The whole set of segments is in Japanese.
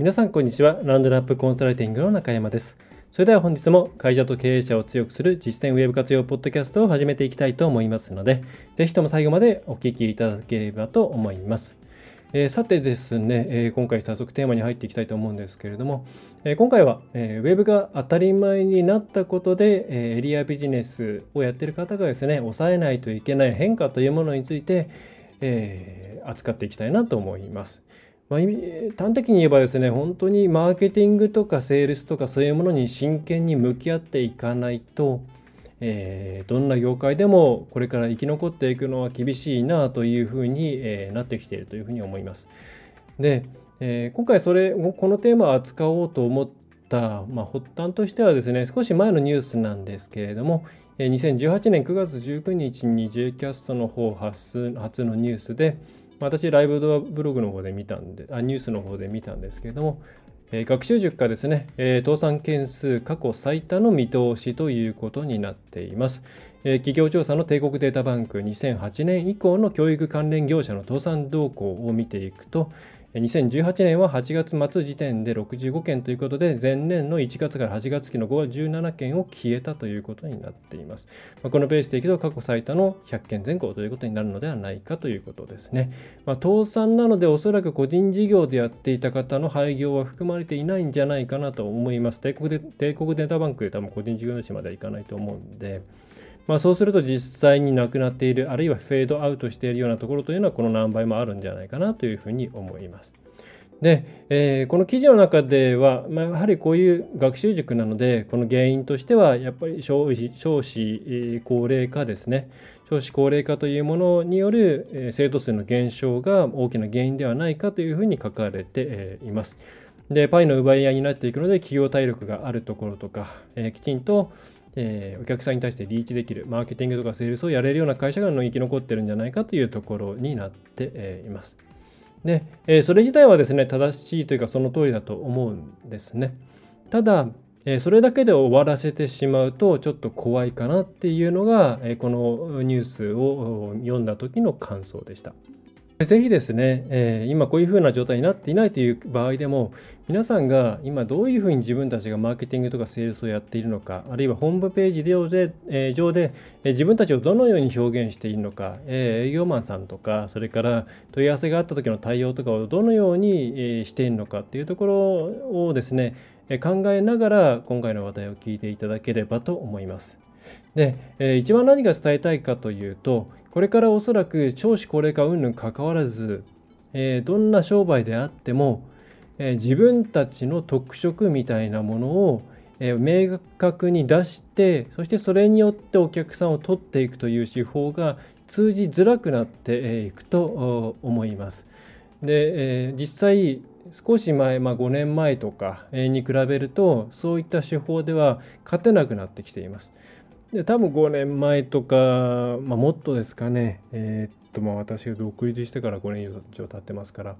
皆さんこんにちは。ランドナップコンサルティングの中山です。それでは本日も会社と経営者を強くする実践ウェブ活用ポッドキャストを始めていきたいと思いますのでぜひとも最後までお聞きいただければと思います。えー、さてですね、えー、今回早速テーマに入っていきたいと思うんですけれども、えー、今回は、えウェブが当たり前になったことで、えエリアビジネスをやってる方がですね、抑えないといけない変化というものについて、え扱っていきたいなと思います。まあ、端的に言えばですね、本当にマーケティングとかセールスとかそういうものに真剣に向き合っていかないと、えー、どんな業界でもこれから生き残っていくのは厳しいなというふうに、えー、なってきているというふうに思います。で、えー、今回それこのテーマを扱おうと思った、まあ、発端としてはですね少し前のニュースなんですけれども2018年9月19日に J キャストの方初初のニュースで私ライブドアブログの方で見たんであニュースの方で見たんですけれどもえ学習塾がですね、え倒産件数過去最多の見通しということになっています。え企業調査の帝国データバンク2008年以降の教育関連業者の倒産動向を見ていくと、2018年は8月末時点で65件ということで、前年の1月から8月期の5月17件を消えたということになっています。まこのペースでいくと過去最多の100件前後ということになるのではないかということですね。まあ、倒産なのでおそらく個人事業でやっていた方の廃業は含まれていないんじゃないかなと思います。帝国で帝国データバンクで多分個人事業主まではいかないと思うんで、まあ、そうすると実際になくなっているあるいはフェードアウトしているようなところというのはこの何倍もあるんじゃないかなというふうに思います。で、えー、この記事の中では、まあ、やはりこういう学習塾なのでこの原因としてはやっぱり少子少子高齢化ですね少子高齢化というものによる生徒数の減少が大きな原因ではないかというふうに書かれています。で、パイの奪い合いになっていくので企業体力があるところとか、えー、きちんとえー、お客さんに対してリーチできるマーケティングとかセールスをやれるような会社が生き残ってるんじゃないかというところになって、え、います。で、え、それ自体はですね正しいというかその通りだと思うんですね。ただ、え、それだけで終わらせてしまうとちょっと怖いかなっていうのが、え、このニュースを読んだ時の感想でした。ぜひですね、えー、今こういうふうな状態になっていないという場合でも、皆さんが今どういうふうに自分たちがマーケティングとかセールスをやっているのか、あるいはホームページ上で,、えー、上で、えー、自分たちをどのように表現しているのか、え、営業マンさんとか、それから問い合わせがあった時の対応とかをどのように、え、しているのかっていうところをですね、え、考えながら今回の話題を聞いていただければと思います。で、えー、一番何が伝えたいかというと、これからおそらく少子高齢化云々かかわらず、えー、どんな商売であっても、えー、自分たちの特色みたいなものを、え明確に出してそしてそれによってお客さんを取っていくという手法が通じづらくなっていくと思います。で、え実際少し前、まあ、5年前とかに比べるとそういった手法では勝てなくなってきています。で多分5年前とか、まあ、もっとですかね、えー、っとまあ私が独立してから5年以上経ってますから、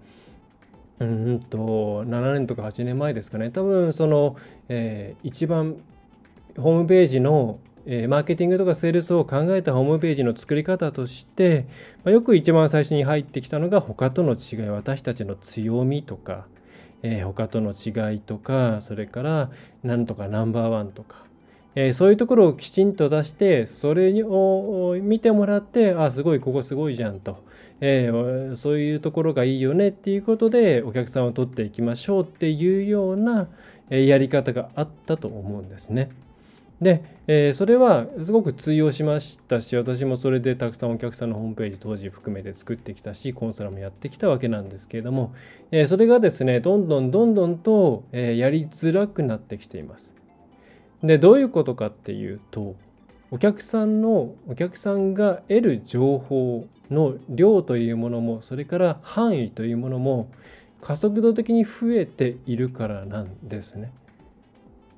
うんと7年とか8年前ですかね、多分その、えー、一番ホームページの、えー、マーケティングとかセールスを考えたホームページの作り方として、まあ、よく一番最初に入ってきたのが他との違い、私たちの強みとか、えー、他との違いとか、それからなんとかナンバーワンとか、え、そういうところをきちんと出してそれを見てもらってあすごいここすごいじゃんと、えー、そういうところがいいよねっていうことでお客さんを取っていきましょうっていうようなやり方があったと思うんですね。で、えー、それはすごく通用しましたし私もそれでたくさんお客さんのホームページ当時含めて作ってきたしコンサルもやってきたわけなんですけれども、えー、それがですねどんどんどんどんと、え、やりづらくなってきています。でどういうことかっていうとお客さんのお客さんが得る情報の量というものもそれから範囲というものも加速度的に増えているからなんですね。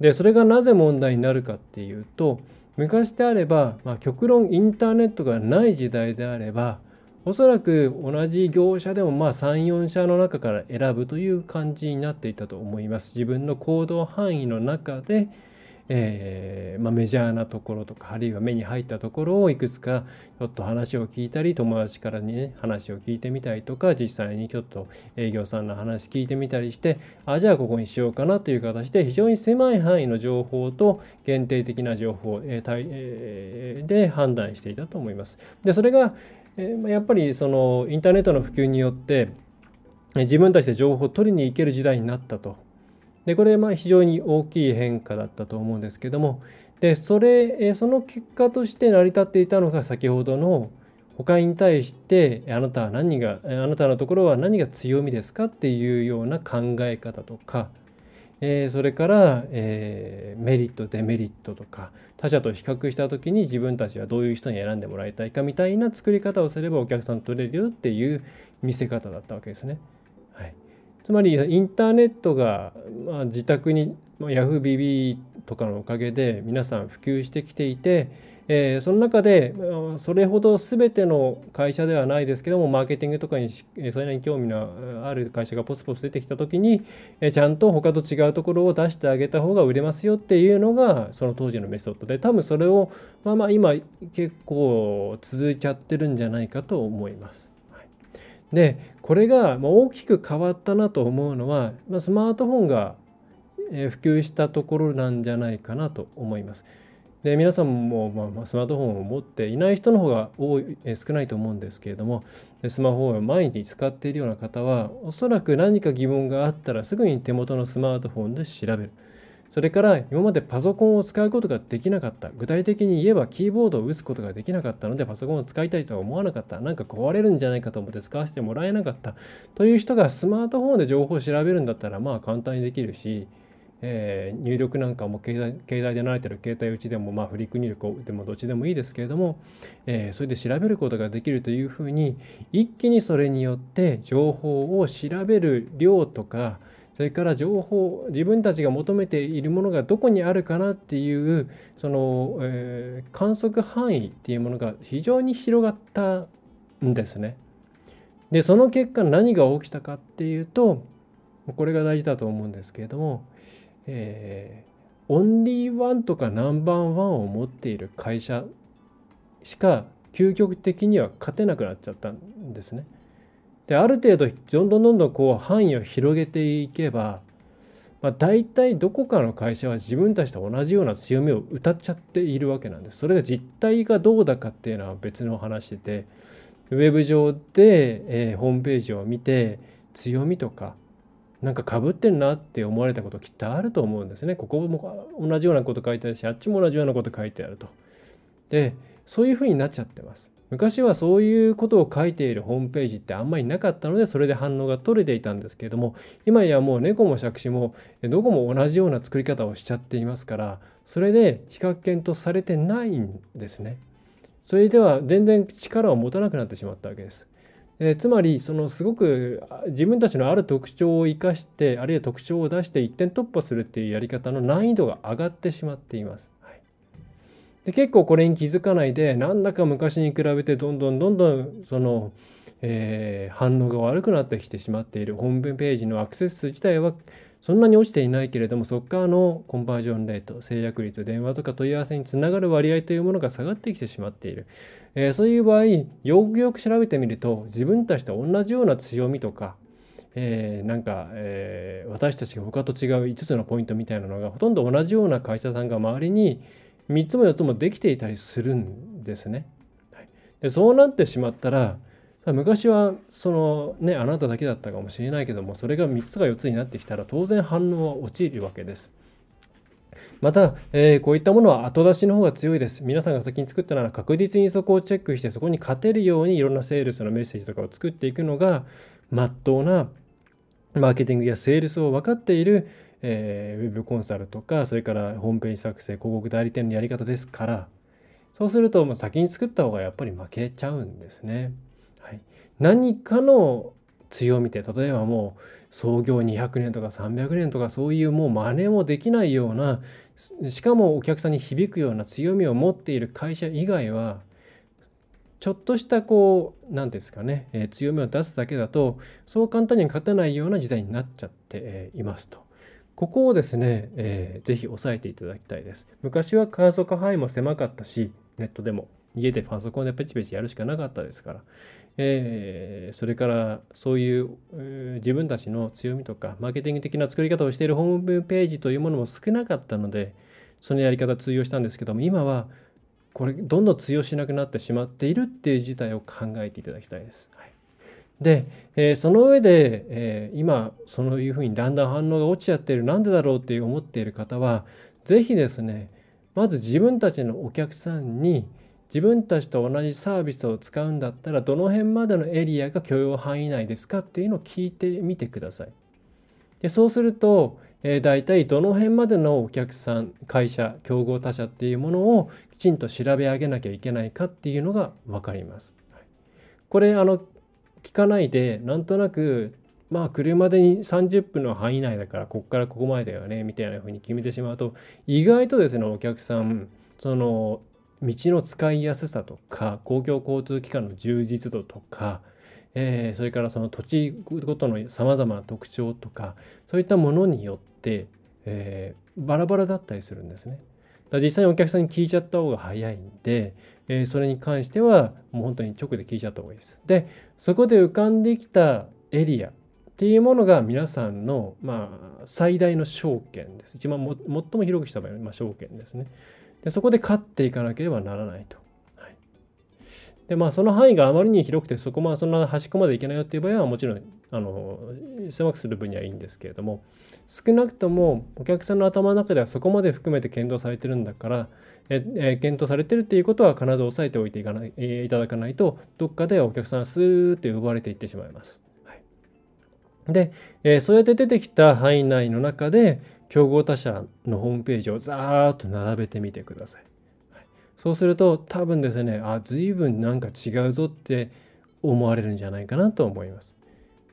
でそれがなぜ問題になるかっていうと昔であれば、まあ、極論インターネットがない時代であればおそらく同じ業者でもまあ34社の中から選ぶという感じになっていたと思います。自分の行動範囲の中でえー、まあ、メジャーなところとかあるいは目に入ったところをいくつかちょっと話を聞いたり友達からにね話を聞いてみたりとか実際にちょっと営業さんの話聞いてみたりしてあじゃあここにしようかなという形で非常に狭い範囲の情報と限定的な情報、えー、で判断していたと思います。でそれが、えー、やっぱりそのインターネットの普及によって自分たちで情報を取りに行ける時代になったとでこれまあ非常に大きい変化だったと思うんですけどもでそれその結果として成り立っていたのが先ほどの他に対してあなたは何があなたのところは何が強みですか？っていうような考え方とか、え、それから、え、メリットデメリットとか他者と比較した時に自分たちはどういう人に選んでもらいたいかみたいな作り方をすればお客さん取れるよっていう見せ方だったわけですね。つまりインターネットが、まあ、自宅に、まあ、YahooBB とかのおかげで皆さん普及してきていて、えー、その中でそれほど全ての会社ではないですけどもマーケティングとかにそれなりに興味のある会社がポスポス出てきた時に、えー、ちゃんと他と違うところを出してあげた方が売れますよっていうのがその当時のメソッドで多分それをまあまあ今結構続いちゃってるんじゃないかと思います。でこれが大きく変わったなと思うのはスマートフォンが普及したところなんじゃないかなと思います。で皆さんも、まあ、スマートフォンを持っていない人の方が多い少ないと思うんですけれどもスマホを毎日使っているような方はおそらく何か疑問があったらすぐに手元のスマートフォンで調べる。それから今までパソコンを使うことができなかった。具体的に言えばキーボードを打つことができなかったのでパソコンを使いたいとは思わなかった。なんか壊れるんじゃないかと思って使わせてもらえなかった。という人がスマートフォンで情報を調べるんだったらまあ簡単にできるし、えー、入力なんかも携帯携帯で慣れてる携帯打ちでも、まあ、フリック入力でもどっちでもいいですけれども、えー、それで調べることができるというふうに一気にそれによって情報を調べる量とかそれから情報自分たちが求めているものがどこにあるかなっていうその、えー、観測範囲っていうものが非常に広がったんですね。でその結果何が起きたかっていうとこれが大事だと思うんですけれども、えー、オンリーワンとかナンバーワンを持っている会社しか究極的には勝てなくなっちゃったんですね。である程度どんどんどんどんこう範囲を広げていけば、まあ、大体どこかの会社は自分たちと同じような強みを歌っちゃっているわけなんです。それが実態がどうだかっていうのは別の話でウェブ上で、えー、ホームページを見て強みとかなんかかぶってんなって思われたこときっとあると思うんですね。ここも同じようなこと書いてあるしあっちも同じようなこと書いてあると。でそういうふうになっちゃってます。昔はそういうことを書いているホームページってあんまりなかったのでそれで反応が取れていたんですけれども今やもう猫も杓子もどこも同じような作り方をしちゃっていますからそれで比較検討されてないんですね。それでは全然力を持たなくなってしまったわけです。えつまりそのすごく自分たちのある特徴を生かしてあるいは特徴を出して一点突破するっていうやり方の難易度が上がってしまっています。で結構これに気づかないでなんだか昔に比べてどんどんどんどんその、えー、反応が悪くなってきてしまっている。ホームページのアクセス数自体はそんなに落ちていないけれどもそこからのコンバージョンレート制約率電話とか問い合わせにつながる割合というものが下がってきてしまっている、えー、そういう場合よくよく調べてみると自分たちと同じような強みとかえー、なんか、えー、私たちが他と違う5つのポイントみたいなのがほとんど同じような会社さんが周りに3つも4つもできていたりするんですね。はい、でそうなってしまったら昔はそのねあなただけだったかもしれないけどもそれが3つか4つになってきたら当然反応は落ちるわけです。また、えー、こういったものは後出しの方が強いです。皆さんが先に作ったなら確実にそこをチェックしてそこに勝てるようにいろんなセールスのメッセージとかを作っていくのがまっとうなマーケティングやセールスを分かっているえー、ウェブコンサルとかそれからホームページ作成広告代理店のやり方ですからそうするともう先に作った方がやっぱり負けちゃうんですね。はい、何かの強みって例えばもう創業200年とか300年とかそういうもう真似もできないようなしかもお客さんに響くような強みを持っている会社以外はちょっとしたこう何ですかね、え、強みを出すだけだとそう簡単に勝てないような時代になっちゃって、え、いますと。ここをですね、えー、ぜひ押さえていただきたいです。昔は観測範囲も狭かったし、ネットでも家でパソコンでペチペチやるしかなかったですから、えー、それからそういう、えー、自分たちの強みとかマーケティング的な作り方をしているホームページというものも少なかったのでそのやり方通用したんですけども今はこれどんどん通用しなくなってしまっているっていう事態を考えていただきたいです。はい、で、えー、その上で、えー、今そういうふうにだんだん反応が落ちちゃっているなんでだろうって思っている方は是非ですねまず自分たちのお客さんに自分たちと同じサービスを使うんだったらどの辺までのエリアが許容範囲内ですかっていうのを聞いてみてください。でそうすると、えー、大体どの辺までのお客さん会社競合他社っていうものをきちんと調べ上げなきゃいけないかっていうのが分かります。これあの聞かないでなんとなくまあ車で30分の範囲内だからここからここまでだよねみたいな風に決めてしまうと意外とですねお客さんその道の使いやすさとか公共交通機関の充実度とか、え、それからその土地ごとのさまざまな特徴とかそういったものによって、え、バラバラだったりするんですね。だ実際にお客さんに聞いちゃった方が早いんで、えー、それに関してはもう本当に直で聞いちゃった方がいいです。でそこで浮かんできたエリアっていうものが皆さんの、まあ、最大の証券です。一番も最も広くした場合は、まあ、証券ですねで。そこで勝っていかなければならないと。でまあその範囲があまりに広くてそこまそんな端っこまでいけないよっていう場合はもちろんあの狭くする分にはいいんですけれども少なくともお客さんの頭の中ではそこまで含めて検討されてるんだからええ検討されてるっていうことは必ず押さえておいていかないいただかないとどっかでお客さんスーッて奪われていってしまいます。はい、で、え、そうやって出てきた範囲内の中で競合他社のホームページをザーッと並べてみてください。はい、そうすると多分ですねあ随分なんか違うぞって思われるんじゃないかなと思います。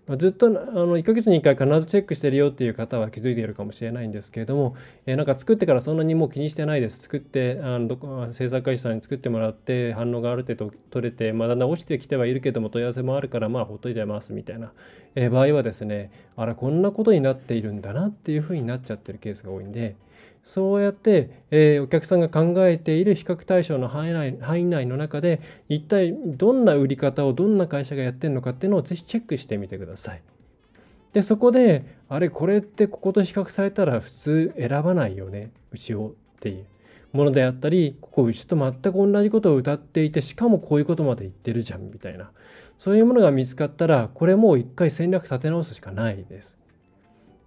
まあ、ずっとあの1ヶ月に1回必ずチェックしてるよっていう方は気づいているかもしれないんですけれども、えー、なんか作ってからそんなにもう気にしてないです。作ってあのどこ制作会社さんに作ってもらって反応がある程度取れて、まあ、だんだん落ちてきてはいるけども問い合わせもあるからまあほっといてますみたいな、えー、場合はですねあらこんなことになっているんだなっていうふうになっちゃってるケースが多いんで。そうやって、えー、お客さんが考えている比較対象の範囲内範囲内の中で一体どんな売り方をどんな会社がやってるのかっていうのをぜひチェックしてみてください。でそこであれこれってここと比較されたら普通選ばないよねうちをっていうものであったりここうちと全く同じことを歌っていてしかもこういうことまで言ってるじゃんみたいなそういうものが見つかったらこれもう一回戦略立て直すしかないです。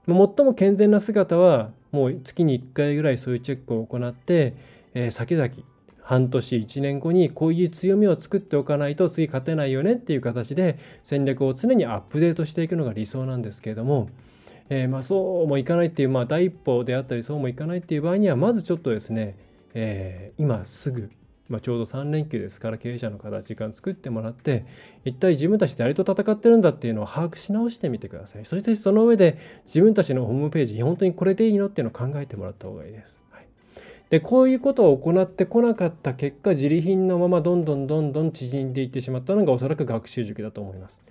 最も健全な姿はもう月に1回ぐらいそういうチェックを行って、えー、先々半年1年後にこういう強みを作っておかないと次勝てないよねっていう形で戦略を常にアップデートしていくのが理想なんですけれども、えー、まあそうもいかないっていう、まあ、第一歩であったりそうもいかないっていう場合にはまずちょっとですね、えー、今すぐまあ、ちょうど3連休ですから経営者の方時間作ってもらって一体自分たち誰と戦ってるんだっていうのを把握し直してみてくださいそしてその上で自分たちのホームページ本当にこれでいいのっていうのを考えてもらった方がいいです。はい、でこういうことを行ってこなかった結果自利品のままどんどんどんどん縮んでいってしまったのがおそらく学習塾だと思います。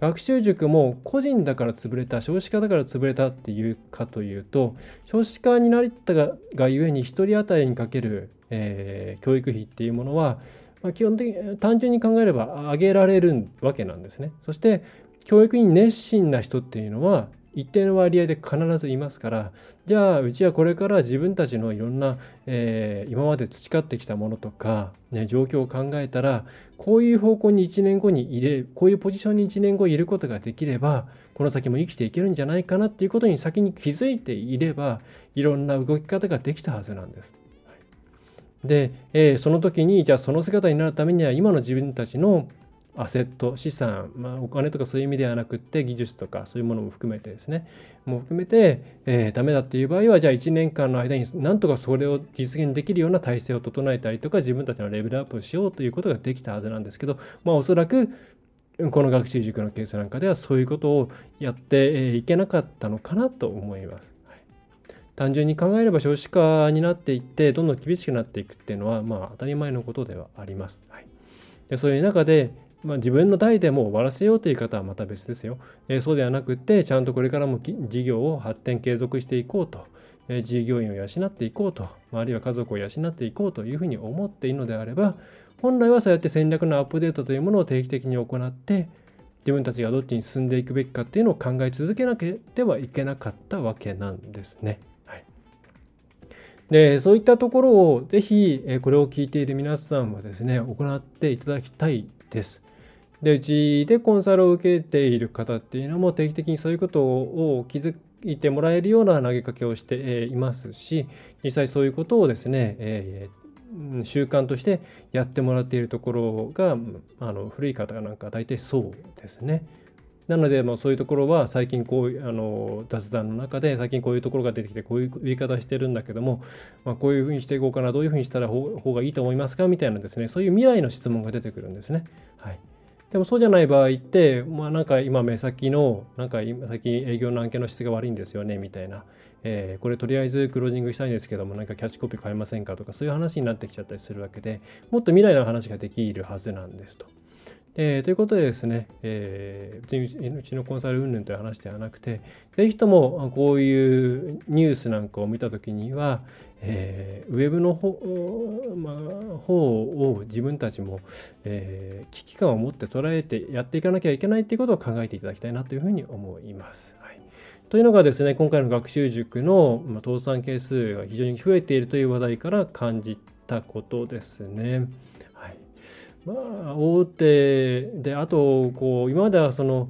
学習塾も個人だから潰れた少子化だから潰れたっていうかというと少子化になったががゆえに1人当たりにかけるえー、教育費っていうものは、まあ、基本的に単純に考えれば上げられるわけなんですね。そして教育に熱心な人っていうのは一定の割合で必ずいますからじゃあうちはこれから自分たちのいろんな、えー、今まで培ってきたものとか、ね、状況を考えたらこういう方向に1年後に入れこういうポジションに1年後いることができればこの先も生きていけるんじゃないかなっていうことに先に気づいていればいろんな動き方ができたはずなんです。で、えー、その時にじゃあその姿になるためには今の自分たちのアセット資産、まあ、お金とかそういう意味ではなくって技術とかそういうものも含めてですねも含めて、えー、ダメだっていう場合はじゃあ1年間の間になんとかそれを実現できるような体制を整えたりとか自分たちのレベルアップをしようということができたはずなんですけど、まあ、おそらくこの学習塾のケースなんかではそういうことをやっていけなかったのかなと思います。単純に考えれば少子化になっていってどんどん厳しくなっていくっていうのはまあ当たり前のことではあります。はい、でそういう中でまあ、自分の代でも終わらせようという方はまた別ですよ。えー、そうではなくて、ちゃんとこれからも事業を発展継続していこうと、えー、従業員を養っていこうと、まあるいは家族を養っていこうというふうに思っているのであれば、本来はそうやって戦略のアップデートというものを定期的に行って自分たちがどっちに進んでいくべきかっていうのを考え続けなければいけなかったわけなんですね。でそういったところをぜひこれを聞いている皆さんはですね行っていただきたいです。でうちでコンサルを受けている方っていうのも定期的にそういうことを気づいてもらえるような投げかけをしていますし実際そういうことをですね、え習慣としてやってもらっているところがあの古い方なんか大体そうですね。なので、まあ、そういうところは最近こうあの雑談の中で最近こういうところが出てきてこういう言い方してるんだけども、まあ、こういうふうにしていこうかなどういうふうにしたら方がいいと思いますかみたいなですねそういう未来の質問が出てくるんですね。はい、でもそうじゃない場合って、まあ、なんか今目先のなんか今最近営業の案件の質が悪いんですよねみたいなえー、これとりあえずクロージングしたいんですけどもなんかキャッチコピー変えませんかとかそういう話になってきちゃったりするわけでもっと未来の話ができるはずなんですと。えー、ということでですね、えー、うちのコンサル云々という話ではなくて、ぜひともこういうニュースなんかを見たときには、えー、ウェブの方,、まあ、方を自分たちも、え、危機感を持って捉えてやっていかなきゃいけないということを考えていただきたいなというふうに思います。はいというのがですね、今回の学習塾の倒産係数が非常に増えているという話題から感じたことですね。まあ、大手で、あと、こう、今まではその、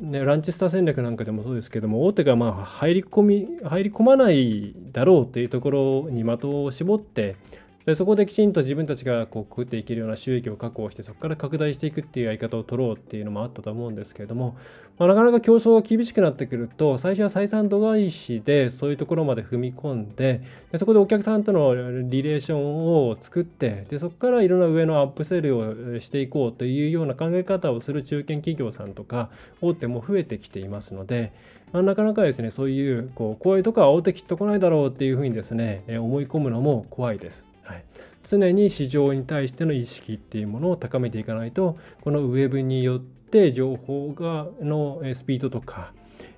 ね、ランチスター戦略なんかでもそうですけども、大手がまあ入り込み、入り込まないだろうというところに的を絞って、でそこできちんと自分たちがこう食っていけるような収益を確保してそこから拡大していくっていうやり方を取ろうっていうのもあったと思うんですけれども、まあ、なかなか競争が厳しくなってくると最初は採算度外視でそういうところまで踏み込んででそこでお客さんとのリレーションを作ってでそこからいろんな上のアップセルをしていこうというような考え方をする中堅企業さんとか大手も増えてきていますので、まあ、なかなかですねそういうこうこういうとこは大手切っとこないだろうっていうふうにですね思い込むのも怖いです。はい、常に市場に対しての意識っていうものを高めていかないとこのウェブによって情報がのスピードとか、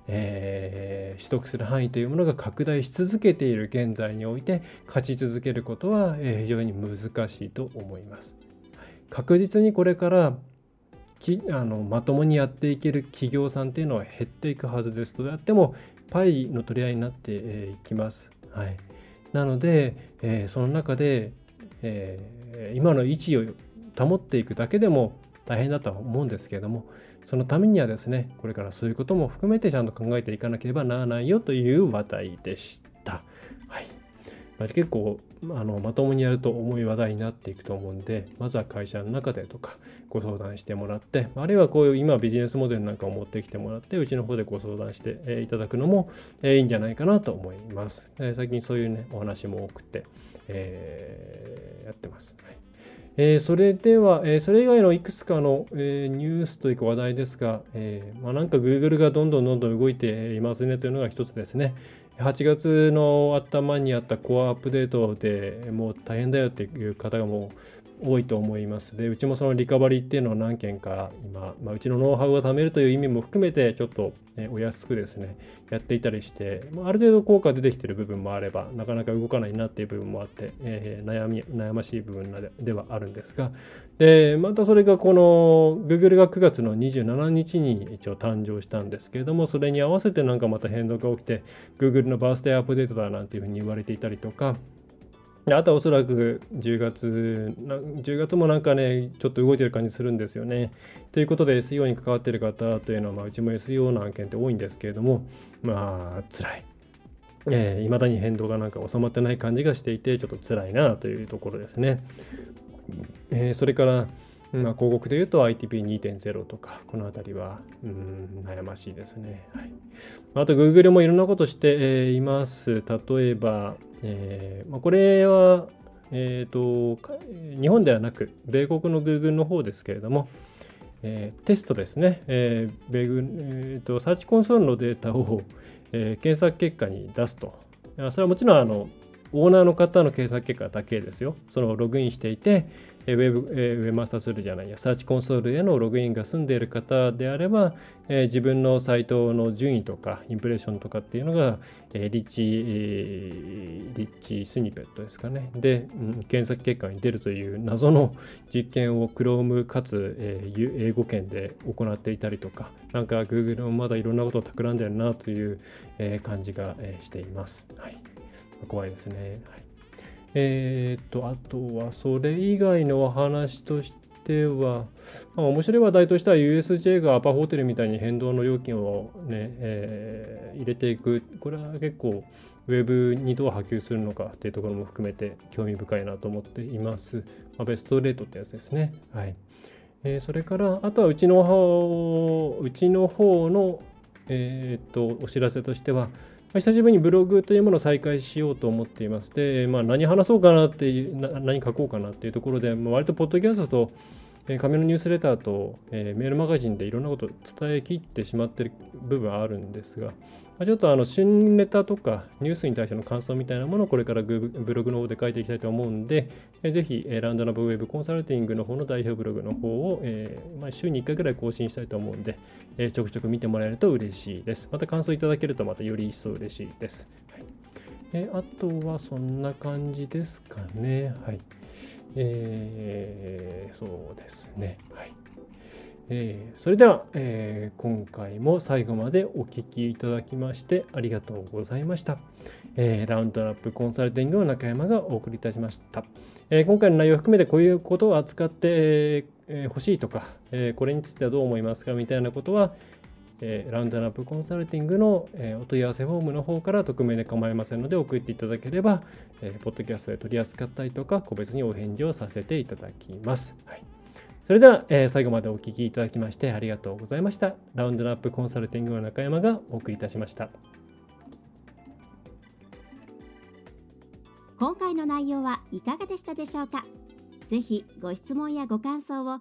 えー、取得する範囲というものが拡大し続けている現在において勝ち続けることは非常に難しいと思います。確実にこれからきあのまともにやっていける企業さんっていうのは減っていくはずですとであってもパイの取り合いになっていきます。はい、なので、えー、その中で、えー、今の位置を保っていくだけでも大変だとは思うんですけれどもそのためにはですねこれからそういうことも含めてちゃんと考えていかなければならないよという話題でした。はい、まあ、結構あのまともにやると重い話題になっていくと思うんでまずは会社の中でとかご相談してもらってあるいはこういう今ビジネスモデルなんかを持ってきてもらってうちの方でご相談していただくのもいいんじゃないかなと思います。最近そういうねお話も多くて、えー、やってます。はいえー、それでは、えー、それ以外のいくつかの、えー、ニュースというか話題ですが、えまあ、なんか Google がどんどんどんどん動いていますねというのが一つですね。8月の頭にあったコアアップデートでもう大変だよっていう方がもう多いと思います。で、うちもそのリカバリーっていうのを何件か今、まあ、うちのノウハウを貯めるという意味も含めて、ちょっと、ね、お安くですね、やっていたりして、まあ、ある程度効果出てきてる部分もあれば、なかなか動かないなっていう部分もあって、えー、悩み、悩ましい部分ではあるんですが、で、またそれがこの Google が9月の27日に一応誕生したんですけれども、それに合わせてなんかまた変動が起きて、Google のバースデーアップデートだなんていうふうに言われていたりとか、あとはおそらく10月、10月もなんかね、ちょっと動いてる感じするんですよね。ということで SEO に関わっている方というのは、まあ、うちも SEO の案件って多いんですけれども、まあ、辛い。えー、未だに変動がなんか収まってない感じがしていて、ちょっと辛いなというところですね。えー、それから、まあ、広告でいうと ITP2.0 とか、この辺りは、うん、悩ましいですね。はい、あと、Google もいろんなことしています。例えば、えーまあ、これは、えーと、日本ではなく、米国の Google の方ですけれども、えー、テストですね、えーベグえーと、サーチコンソールのデータを、えー、検索結果に出すと。それはもちろんあのオーナーの方の検索結果だけですよ。そのログインしていて、ウェブ、えウェブマスターツールじゃないや、サーチコンソールへのログインが済んでいる方であれば、えー、自分のサイトの順位とか、インプレッションとかっていうのが、えー、リッチ、リッチスニペットですかね。で、うん、検索結果に出るという謎の実験を Chrome かつ、えー、英語圏で行っていたりとか、なんか Google もまだいろんなことを企んでるなという、えー、感じが、えー、しています。はい。怖いですね。はいえー、っと、あとはそれ以外のお話としては、まあ、面白い話題としては USJ がアパホテルみたいに変動の料金をね、えー、入れていく。これは結構ウェブにどう波及するのかっていうところも含めて興味深いなと思っています。まあ、ベストレートってやつですね。はい。えー、それから、あとはうちの方、うちの方の、えー、っと、お知らせとしては、久しぶりにブログというものを再開しようと思っていまして、まあ、何話そうかなっていう、何書こうかなっていうところで、まあ、割とポッドキャストと、え紙のニュースレターと、え、メールマガジンでいろんなことを伝えきってしまっている部分はあるんですが、ちょっとあの旬ネタとかニュースに対しての感想みたいなものをこれからブログの方で書いていきたいと思うんで、え、ぜひ、ランドナブウェブコンサルティングの方の代表ブログの方を、えま、週に1回ぐらい更新したいと思うんで、え、ちょくちょく見てもらえると嬉しいです。また感想いただけるとまたより一層嬉しいです。はいえ、あとはそんな感じですかね。はい。えー、そうですね。はい。えー、それでは、えー、今回も最後までお聴きいただきましてありがとうございました。えー、ラウンドラップコンサルティングの中山がお送りいたしました。え今回の内容を含めてこういうことを扱ってほ、えー、しいとか、えこれについてはどう思いますかみたいなことは、えラウンドラップコンサルティングの、えお問い合わせフォームの方から匿名で構いませんので送っていただければ、えポッドキャストで取り扱ったりとか個別にお返事をさせていただきます。はいそれでは、えー、最後までお聞きいただきましてありがとうございました。ラウンドナップコンサルティングの中山がお送りいたしました。今回の内容はいかがでしたでしょうか？ぜひご質問やご感想を